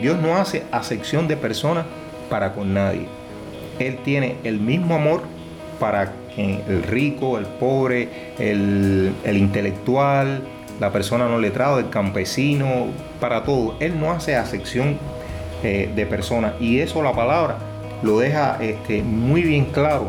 Dios no hace acepción de personas para con nadie. Él tiene el mismo amor para el rico, el pobre, el, intelectual, la persona no letrada, el campesino, para todo. Él no hace acepción eh, de personas y eso la palabra lo deja este, muy bien claro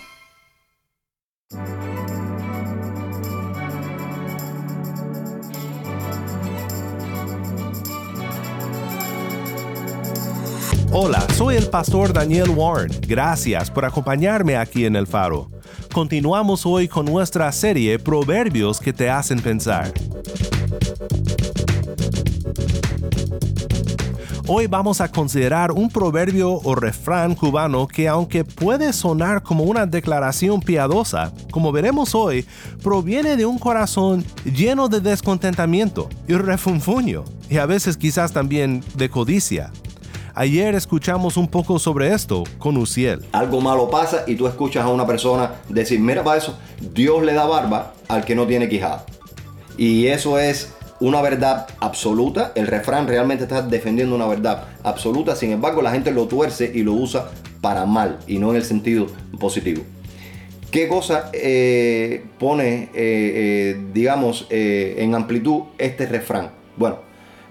Hola, soy el pastor Daniel Warren. Gracias por acompañarme aquí en el faro. Continuamos hoy con nuestra serie Proverbios que te hacen pensar. Hoy vamos a considerar un proverbio o refrán cubano que aunque puede sonar como una declaración piadosa, como veremos hoy, proviene de un corazón lleno de descontentamiento y refunfuño, y a veces quizás también de codicia. Ayer escuchamos un poco sobre esto con Uciel. Algo malo pasa y tú escuchas a una persona decir, mira para eso, Dios le da barba al que no tiene quijada. Y eso es una verdad absoluta. El refrán realmente está defendiendo una verdad absoluta. Sin embargo, la gente lo tuerce y lo usa para mal y no en el sentido positivo. ¿Qué cosa eh, pone, eh, eh, digamos, en amplitud este refrán? Bueno,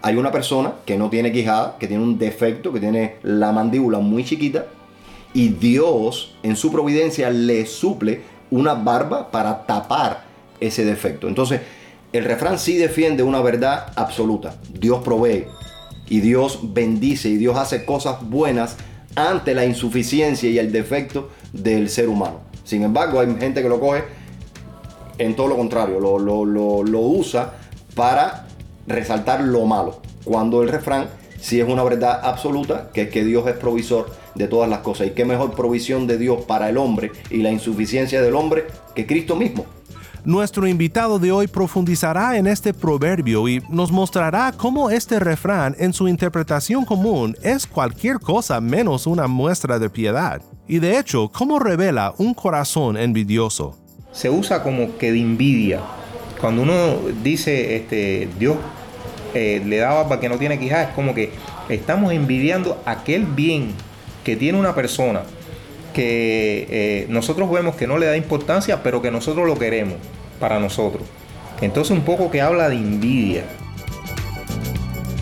hay una persona que no tiene quijada, que tiene un defecto, que tiene la mandíbula muy chiquita, y Dios en su providencia le suple una barba para tapar ese defecto. Entonces, el refrán sí defiende una verdad absoluta. Dios provee y Dios bendice y Dios hace cosas buenas ante la insuficiencia y el defecto del ser humano. Sin embargo, hay gente que lo coge en todo lo contrario, lo, lo usa para resaltar lo malo, cuando el refrán sí es una verdad absoluta, que es que Dios es provisor de todas las cosas. Y qué mejor provisión de Dios para el hombre y la insuficiencia del hombre que Cristo mismo. Nuestro invitado de hoy profundizará en este proverbio y nos mostrará cómo este refrán en su interpretación común es cualquier cosa menos una muestra de piedad. Y de hecho, cómo revela un corazón envidioso. Se usa como que de envidia. Cuando uno dice, este, Dios eh, le da para que no tiene quijas, es como que estamos envidiando aquel bien que tiene una persona que eh, nosotros vemos que no le da importancia, pero que nosotros lo queremos para nosotros. Entonces un poco que habla de envidia.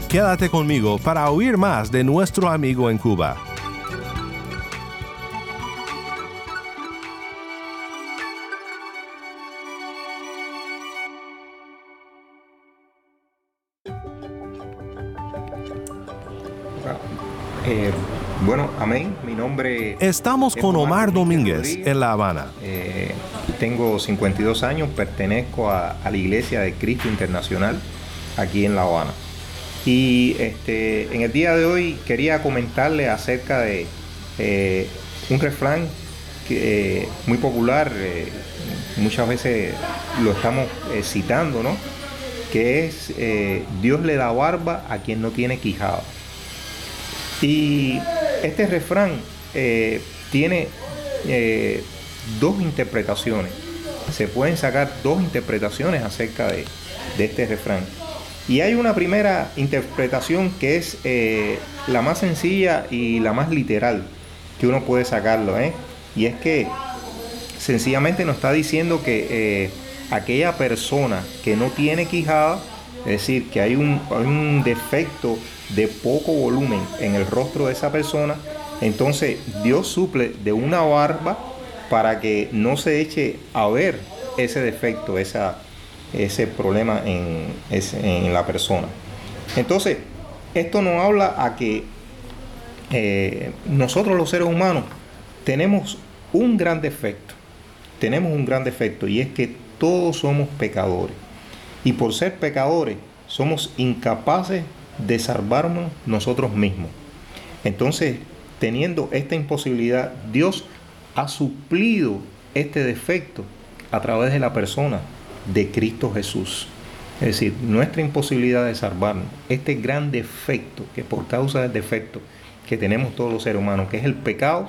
Quédate conmigo para oír más de nuestro amigo en Cuba. Eh, bueno, amén. Mi nombre Estamos con Omar, Domínguez en La Habana. Eh, tengo 52 años, pertenezco a, la Iglesia de Cristo Internacional aquí en La Habana. Y este, en el día de hoy quería comentarle acerca de eh, un refrán que, muy popular, muchas veces lo estamos citando, ¿no? Que es Dios le da barba a quien no tiene quijada. Y este refrán eh, tiene eh, dos interpretaciones. Se pueden sacar dos interpretaciones acerca de, este refrán. Y hay una primera interpretación que es eh, la más sencilla y la más literal que uno puede sacarlo. Y es que sencillamente nos está diciendo que aquella persona que no tiene quijada, es decir, que hay un, hay un defecto de poco volumen en el rostro de esa persona, entonces Dios suple de una barba para que no se eche a ver ese defecto, esa, ese problema en, en la persona. Entonces, esto nos habla a que eh, nosotros los seres humanos tenemos un gran defecto, tenemos un gran defecto y es que todos somos pecadores. Y por ser pecadores somos incapaces de salvarnos nosotros mismos. Entonces, teniendo esta imposibilidad, Dios ha suplido este defecto a través de la persona de Cristo Jesús. Es decir, nuestra imposibilidad de salvarnos, este gran defecto que por causa del defecto que tenemos todos los seres humanos, que es el pecado,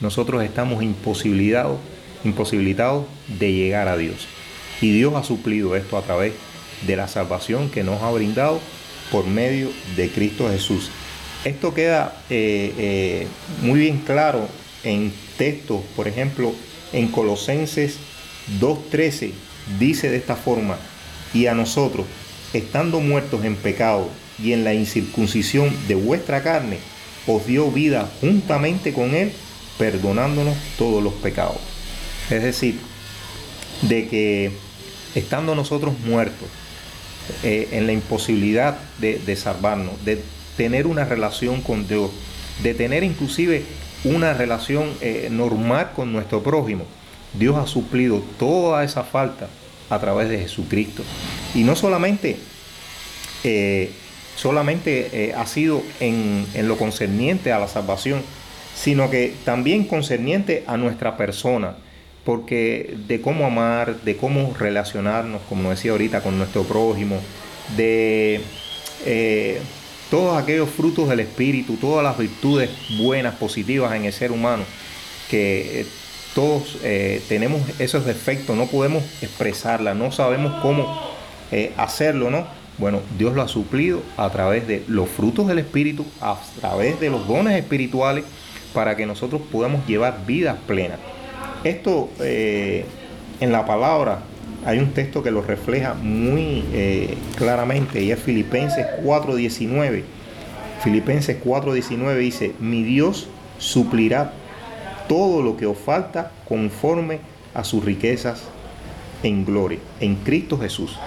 nosotros estamos imposibilitados, de llegar a Dios. Y Dios ha suplido esto a través de la salvación que nos ha brindado por medio de Cristo Jesús. Esto queda eh, eh, muy bien claro en textos, por ejemplo, en Colosenses 2.13 dice de esta forma, y a nosotros, estando muertos en pecado y en la incircuncisión de vuestra carne, os dio vida juntamente con Él, perdonándonos todos los pecados. Es decir, de que estando nosotros muertos eh, en la imposibilidad de, salvarnos, de tener una relación con Dios, de tener inclusive una relación eh, normal con nuestro prójimo, Dios ha suplido toda esa falta a través de Jesucristo. Y no solamente, eh, solamente ha sido en, lo concerniente a la salvación, sino que también concerniente a nuestra persona, porque de cómo amar, de cómo relacionarnos, como decía ahorita, con nuestro prójimo, de eh, todos aquellos frutos del Espíritu, todas las virtudes buenas, positivas en el ser humano, que todos eh, tenemos esos defectos, no podemos expresarla, no sabemos cómo eh, hacerlo, ¿no? Bueno, Dios lo ha suplido a través de los frutos del Espíritu, a través de los dones espirituales, para que nosotros podamos llevar vidas plenas. Esto eh, en la palabra hay un texto que lo refleja muy claramente y es Filipenses 4:19. Filipenses 4:19 dice, mi Dios suplirá todo lo que os falta conforme a sus riquezas en gloria, en Cristo Jesús.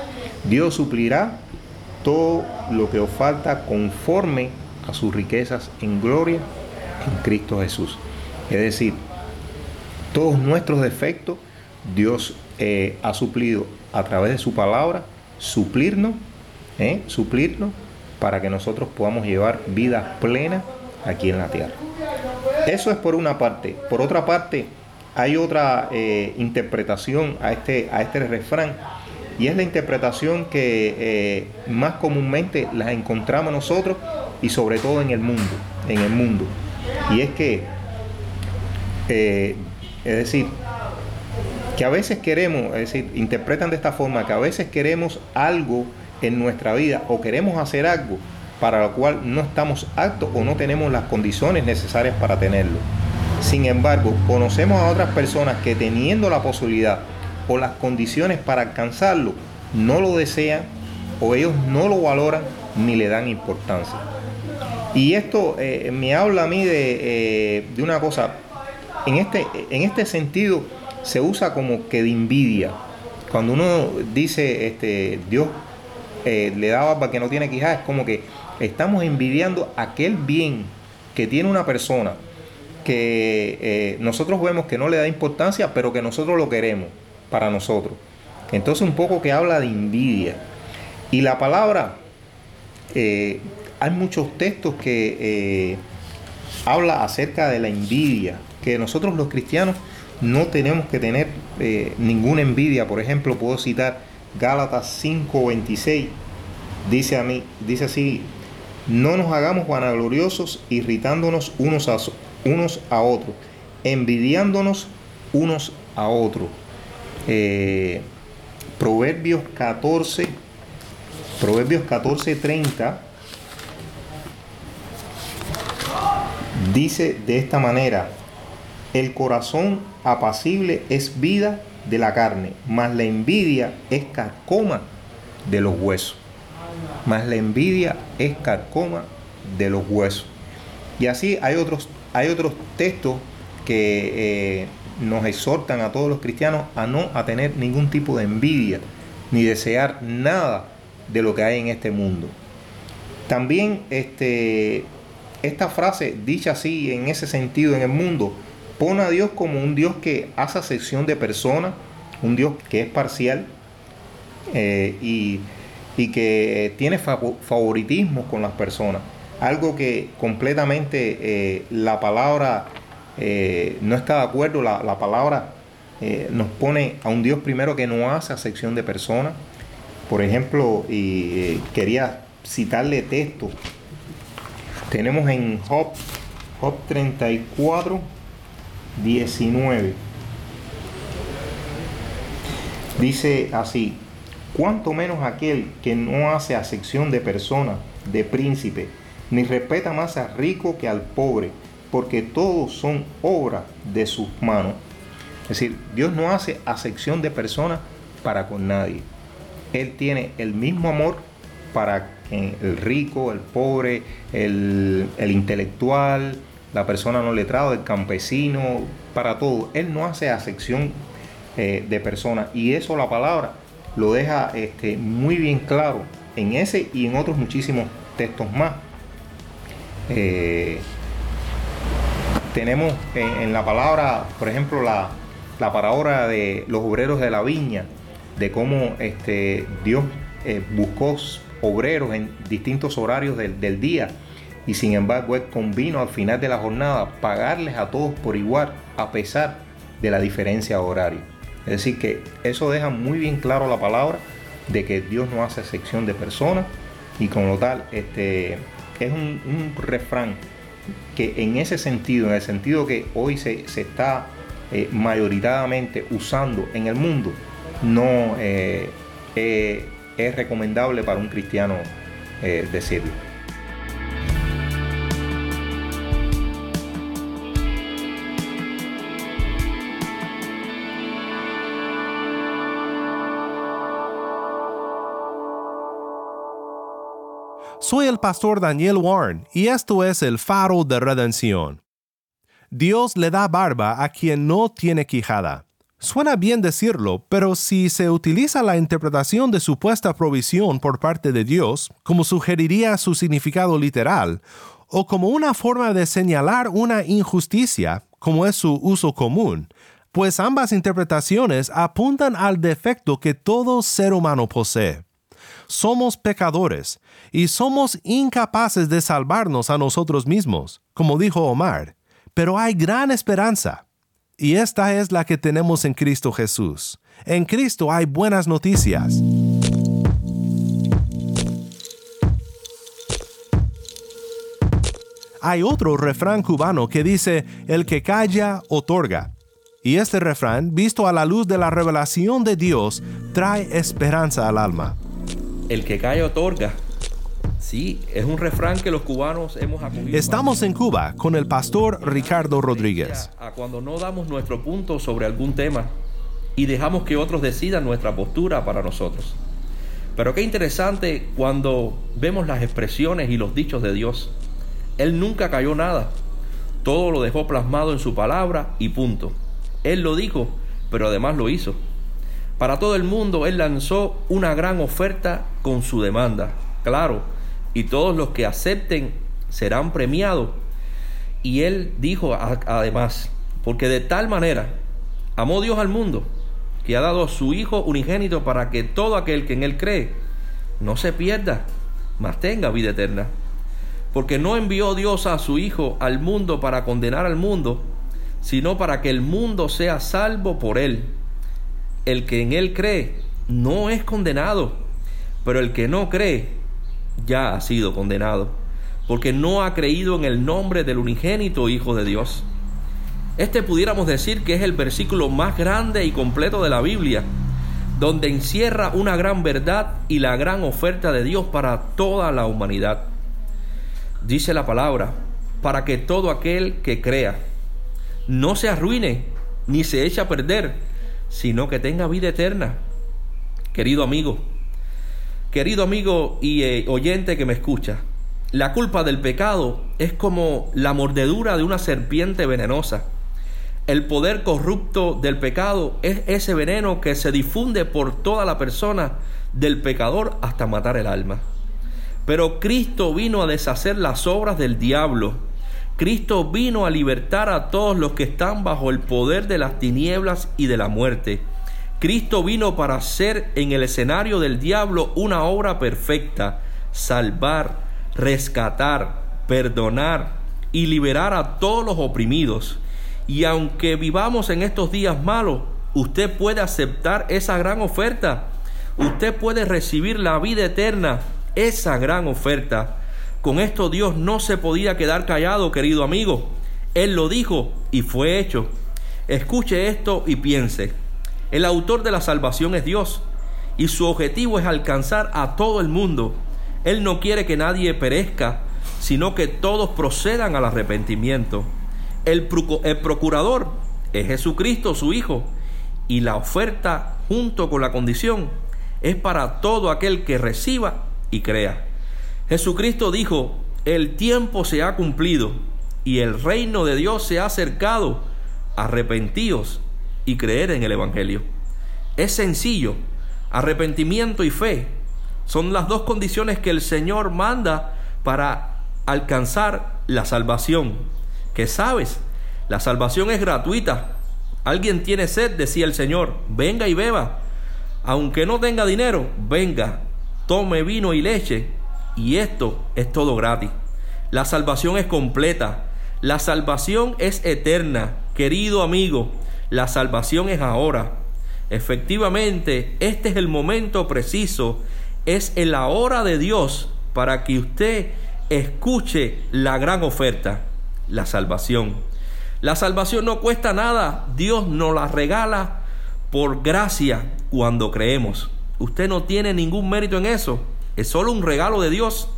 Dios suplirá todo lo que os falta conforme a sus riquezas en gloria en Cristo Jesús. Es decir, todos nuestros defectos Dios eh, ha suplido a través de su palabra, suplirnos, eh, suplirnos para que nosotros podamos llevar vida plena aquí en la tierra. Eso es por una parte. Por otra parte, hay otra eh, interpretación a este, a este refrán y es la interpretación que más comúnmente la encontramos nosotros y sobre todo en el mundo, en el mundo. Y es que, eh, es decir, que a veces queremos, es decir, interpretan de esta forma, que a veces queremos algo en nuestra vida o queremos hacer algo para lo cual no estamos aptos o no tenemos las condiciones necesarias para tenerlo. Sin embargo, conocemos a otras personas que teniendo la posibilidad o las condiciones para alcanzarlo, no lo desean o ellos no lo valoran ni le dan importancia. Y esto eh, me habla a mí de, eh, de, una cosa, en este, en este sentido se usa como que de envidia. Cuando uno dice, este, Dios eh, le da para que no tiene quijas, es como que estamos envidiando aquel bien que tiene una persona que eh, nosotros vemos que no le da importancia, pero que nosotros lo queremos para nosotros. Entonces un poco que habla de envidia. Y la palabra, eh, hay muchos textos que habla acerca de la envidia, que nosotros los cristianos no tenemos que tener ninguna envidia. Por ejemplo, puedo citar Gálatas 5:26. Dice a mí, dice así, no nos hagamos vanagloriosos, irritándonos unos a, unos a otros, envidiándonos unos a otros. Eh, Proverbios 14, Proverbios 14, 30 dice de esta manera, el corazón apacible es vida de la carne, mas la envidia es carcoma de los huesos mas la envidia es carcoma de los huesos. Y así hay otros, hay otros textos que eh, nos exhortan a todos los cristianos a no a tener ningún tipo de envidia ni desear nada de lo que hay en este mundo. También este, esta frase, dicha así en ese sentido en el mundo, pone a Dios como un Dios que hace sección de personas, un Dios que es parcial eh, y, que tiene favoritismo con las personas. Algo que completamente eh, la palabra eh, no está de acuerdo, la, palabra nos pone a un Dios primero que no hace sección de personas. Por ejemplo, y quería citarle texto. Tenemos en Job, Job 34, 19. Dice así, cuanto menos aquel que no hace acepción de persona, de príncipe, ni respeta más al rico que al pobre, porque todos son obra de sus manos. Es decir, Dios no hace acepción de persona para con nadie. Él tiene el mismo amor para el rico, el pobre, el, intelectual, la persona no letrada, el campesino, para todo. Él no hace acepción eh, de personas y eso la palabra lo deja este, muy bien claro en ese y en otros muchísimos textos más. Eh, tenemos en, la palabra, por ejemplo, la, la palabra de los obreros de la viña, de cómo este, Dios eh, buscó obreros en distintos horarios del, día y sin embargo él convino al final de la jornada pagarles a todos por igual a pesar de la diferencia horaria. Es decir, que eso deja muy bien claro la palabra de que Dios no hace excepción de personas y con lo tal este, es un, refrán que en ese sentido, en el sentido que hoy se, está eh, mayoritariamente usando en el mundo, no eh, eh, es recomendable para un cristiano decirlo. Soy el pastor Daniel Warren y esto es el faro de redención. Dios le da barba a quien no tiene quijada. Suena bien decirlo, pero si se utiliza la interpretación de supuesta provisión por parte de Dios, como sugeriría su significado literal, o como una forma de señalar una injusticia, como es su uso común, pues ambas interpretaciones apuntan al defecto que todo ser humano posee. Somos pecadores y somos incapaces de salvarnos a nosotros mismos, como dijo Omar, pero hay gran esperanza. Y esta es la que tenemos en Cristo Jesús. En Cristo hay buenas noticias. Hay otro refrán cubano que dice, el que calla, otorga. Y este refrán, visto a la luz de la revelación de Dios, trae esperanza al alma. El que calla, otorga. Sí, es un refrán que los cubanos hemos acogido. Estamos en Cuba con el pastor Ricardo Rodríguez. A cuando no damos nuestro punto sobre algún tema y dejamos que otros decidan nuestra postura para nosotros. Pero qué interesante cuando vemos las expresiones y los dichos de Dios. Él nunca cayó nada. Todo lo dejó plasmado en su palabra y punto. Él lo dijo, pero además lo hizo. Para todo el mundo, Él lanzó una gran oferta con su demanda. Claro, y todos los que acepten serán premiados. Y él dijo además, porque de tal manera amó Dios al mundo, que ha dado a su Hijo unigénito para que todo aquel que en él cree no se pierda, mas tenga vida eterna. Porque no envió Dios a su Hijo al mundo para condenar al mundo, sino para que el mundo sea salvo por él. El que en él cree no es condenado, pero el que no cree ya ha sido condenado, porque no ha creído en el nombre del unigénito Hijo de Dios. Este pudiéramos decir que es el versículo más grande y completo de la Biblia, donde encierra una gran verdad y la gran oferta de Dios para toda la humanidad. Dice la palabra, para que todo aquel que crea no se arruine ni se eche a perder, sino que tenga vida eterna. Querido amigo, Querido amigo y eh, oyente que me escucha, la culpa del pecado es como la mordedura de una serpiente venenosa. El poder corrupto del pecado es ese veneno que se difunde por toda la persona del pecador hasta matar el alma. Pero Cristo vino a deshacer las obras del diablo. Cristo vino a libertar a todos los que están bajo el poder de las tinieblas y de la muerte. Cristo vino para hacer en el escenario del diablo una obra perfecta, salvar, rescatar, perdonar y liberar a todos los oprimidos. Y aunque vivamos en estos días malos, usted puede aceptar esa gran oferta. Usted puede recibir la vida eterna esa gran oferta. Con esto Dios no se podía quedar callado, querido amigo. Él lo dijo y fue hecho. Escuche esto y piense. El autor de la salvación es Dios y su objetivo es alcanzar a todo el mundo. Él no quiere que nadie perezca, sino que todos procedan al arrepentimiento. El, procurador es Jesucristo, su Hijo, y la oferta junto con la condición es para todo aquel que reciba y crea. Jesucristo dijo, el tiempo se ha cumplido y el reino de Dios se ha acercado. Arrepentíos y creer en el Evangelio. Es sencillo. Arrepentimiento y fe son las dos condiciones que el Señor manda para alcanzar la salvación. Que sabes, la salvación es gratuita. Alguien tiene sed, decía el Señor, venga y beba. Aunque no tenga dinero, venga, tome vino y leche, y esto es todo gratis. La salvación es completa, la salvación es eterna, querido amigo, la salvación es ahora. Efectivamente, este es el momento preciso, es la hora de Dios para que usted escuche la gran oferta, la salvación. La salvación no cuesta nada, Dios nos la regala por gracia cuando creemos. Usted no tiene ningún mérito en eso. Es solo un regalo de Dios.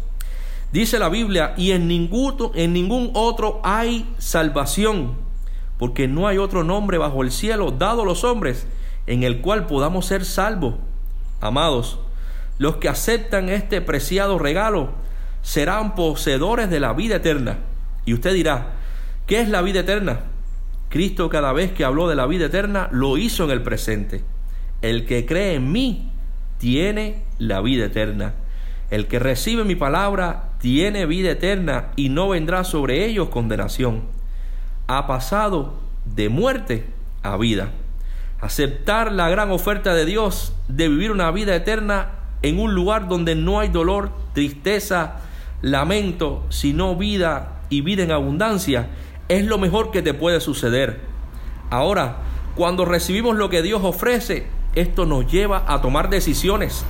Dice la Biblia, y en ningún, en ningún otro hay salvación, porque no hay otro nombre bajo el cielo dado a los hombres en el cual podamos ser salvos. Amados, los que aceptan este preciado regalo serán poseedores de la vida eterna. Y usted dirá, ¿qué es la vida eterna? Cristo cada vez que habló de la vida eterna lo hizo en el presente. El que cree en mí tiene la vida eterna. El que recibe mi palabra tiene vida eterna y no vendrá sobre ellos condenación. Ha pasado de muerte a vida. Aceptar la gran oferta de Dios de vivir una vida eterna en un lugar donde no hay dolor, tristeza, lamento, sino vida y vida en abundancia, es lo mejor que te puede suceder. Ahora, cuando recibimos lo que Dios ofrece, esto nos lleva a tomar decisiones.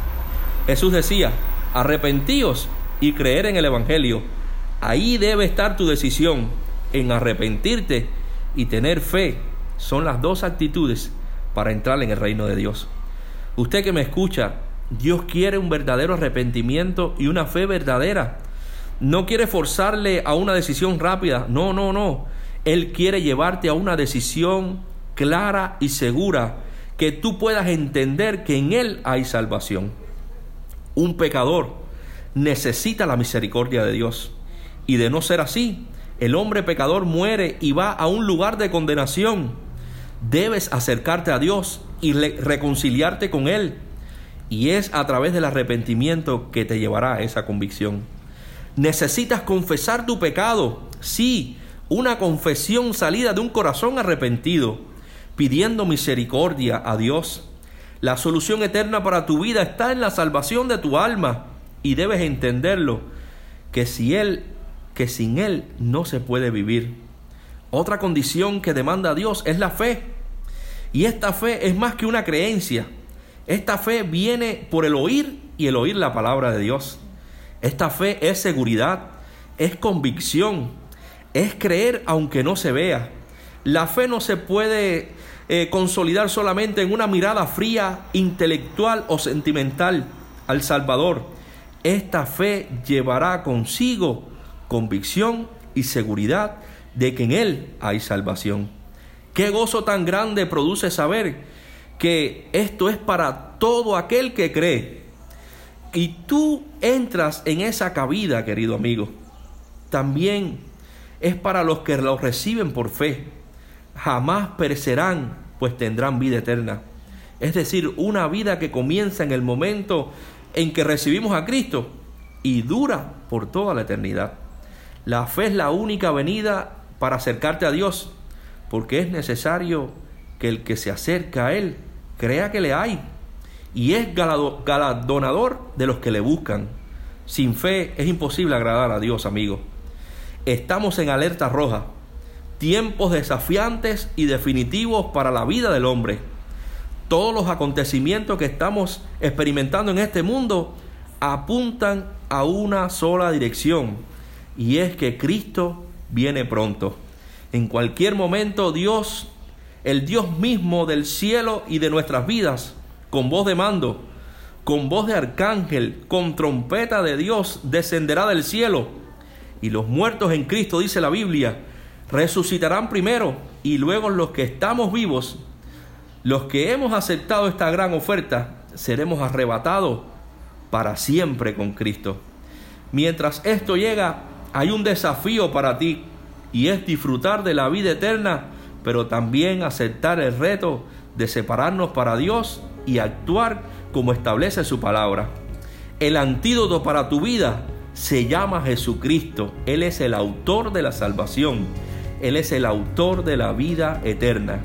Jesús decía, arrepentíos y creer en el Evangelio. Ahí debe estar tu decisión, en arrepentirte y tener fe. Son las dos actitudes para entrar en el reino de Dios. Usted que me escucha, Dios quiere un verdadero arrepentimiento y una fe verdadera. No quiere forzarle a una decisión rápida. No, no, no. Él quiere llevarte a una decisión clara y segura que tú puedas entender que en Él hay salvación. Un pecador necesita la misericordia de Dios. Y de no ser así, el hombre pecador muere y va a un lugar de condenación. Debes acercarte a Dios y reconciliarte con Él. Y es a través del arrepentimiento que te llevará a esa convicción. Necesitas confesar tu pecado. Sí, una confesión salida de un corazón arrepentido pidiendo misericordia a Dios. La solución eterna para tu vida está en la salvación de tu alma y debes entenderlo que si él que sin él no se puede vivir. Otra condición que demanda Dios es la fe. Y esta fe es más que una creencia. Esta fe viene por el oír y el oír la palabra de Dios. Esta fe es seguridad, es convicción, es creer aunque no se vea. La fe no se puede eh, consolidar solamente en una mirada fría, intelectual o sentimental al Salvador. Esta fe llevará consigo convicción y seguridad de que en Él hay salvación. Qué gozo tan grande produce saber que esto es para todo aquel que cree. Y tú entras en esa cabida, querido amigo. También es para los que lo reciben por fe jamás perecerán, pues tendrán vida eterna. Es decir, una vida que comienza en el momento en que recibimos a Cristo y dura por toda la eternidad. La fe es la única venida para acercarte a Dios, porque es necesario que el que se acerca a Él crea que le hay y es galardonador de los que le buscan. Sin fe es imposible agradar a Dios, amigo. Estamos en alerta roja, tiempos desafiantes y definitivos para la vida del hombre. Todos los acontecimientos que estamos experimentando en este mundo apuntan a una sola dirección, y es que Cristo viene pronto. En cualquier momento Dios, el Dios mismo del cielo y de nuestras vidas, con voz de mando, con voz de arcángel, con trompeta de Dios, descenderá del cielo. Y los muertos en Cristo, dice la Biblia, resucitarán primero y luego los que estamos vivos, los que hemos aceptado esta gran oferta, seremos arrebatados para siempre con Cristo. Mientras esto llega, hay un desafío para ti y es disfrutar de la vida eterna, pero también aceptar el reto de separarnos para Dios y actuar como establece su palabra. El antídoto para tu vida se llama Jesucristo. Él es el autor de la salvación. Él es el autor de la vida eterna.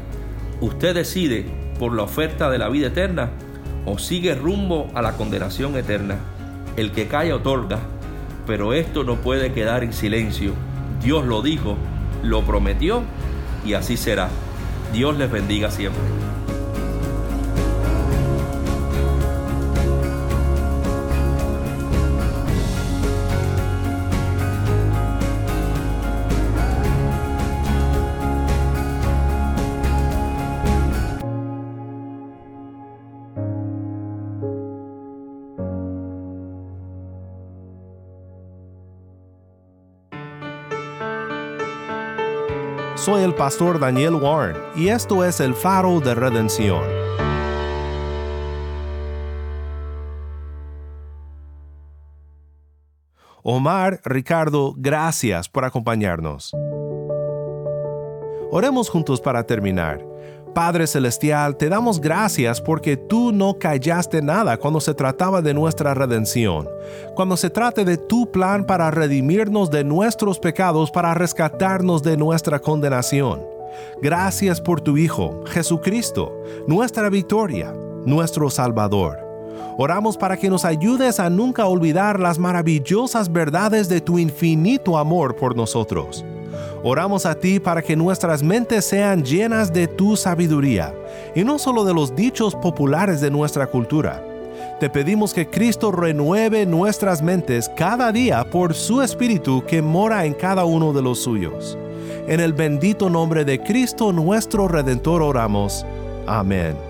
Usted decide por la oferta de la vida eterna o sigue rumbo a la condenación eterna. El que cae otorga, pero esto no puede quedar en silencio. Dios lo dijo, lo prometió y así será. Dios les bendiga siempre. Soy el pastor Daniel Warren y esto es el faro de redención. Omar, Ricardo, gracias por acompañarnos. Oremos juntos para terminar. Padre Celestial, te damos gracias porque tú no callaste nada cuando se trataba de nuestra redención, cuando se trate de tu plan para redimirnos de nuestros pecados, para rescatarnos de nuestra condenación. Gracias por tu Hijo, Jesucristo, nuestra victoria, nuestro Salvador. Oramos para que nos ayudes a nunca olvidar las maravillosas verdades de tu infinito amor por nosotros. Oramos a ti para que nuestras mentes sean llenas de tu sabiduría y no solo de los dichos populares de nuestra cultura. Te pedimos que Cristo renueve nuestras mentes cada día por su Espíritu que mora en cada uno de los suyos. En el bendito nombre de Cristo nuestro Redentor oramos. Amén.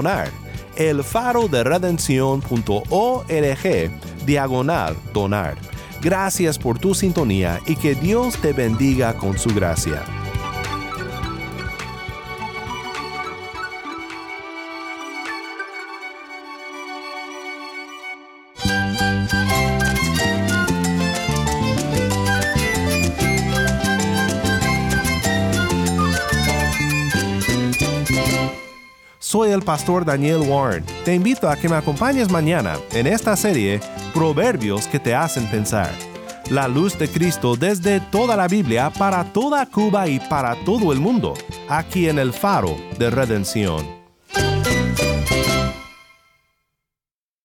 donar. elfaroderedención.org diagonal donar. Gracias por tu sintonía y que Dios te bendiga con su gracia. Pastor Daniel Warren. Te invito a que me acompañes mañana en esta serie Proverbios que te hacen pensar. La luz de Cristo desde toda la Biblia para toda Cuba y para todo el mundo, aquí en el faro de redención.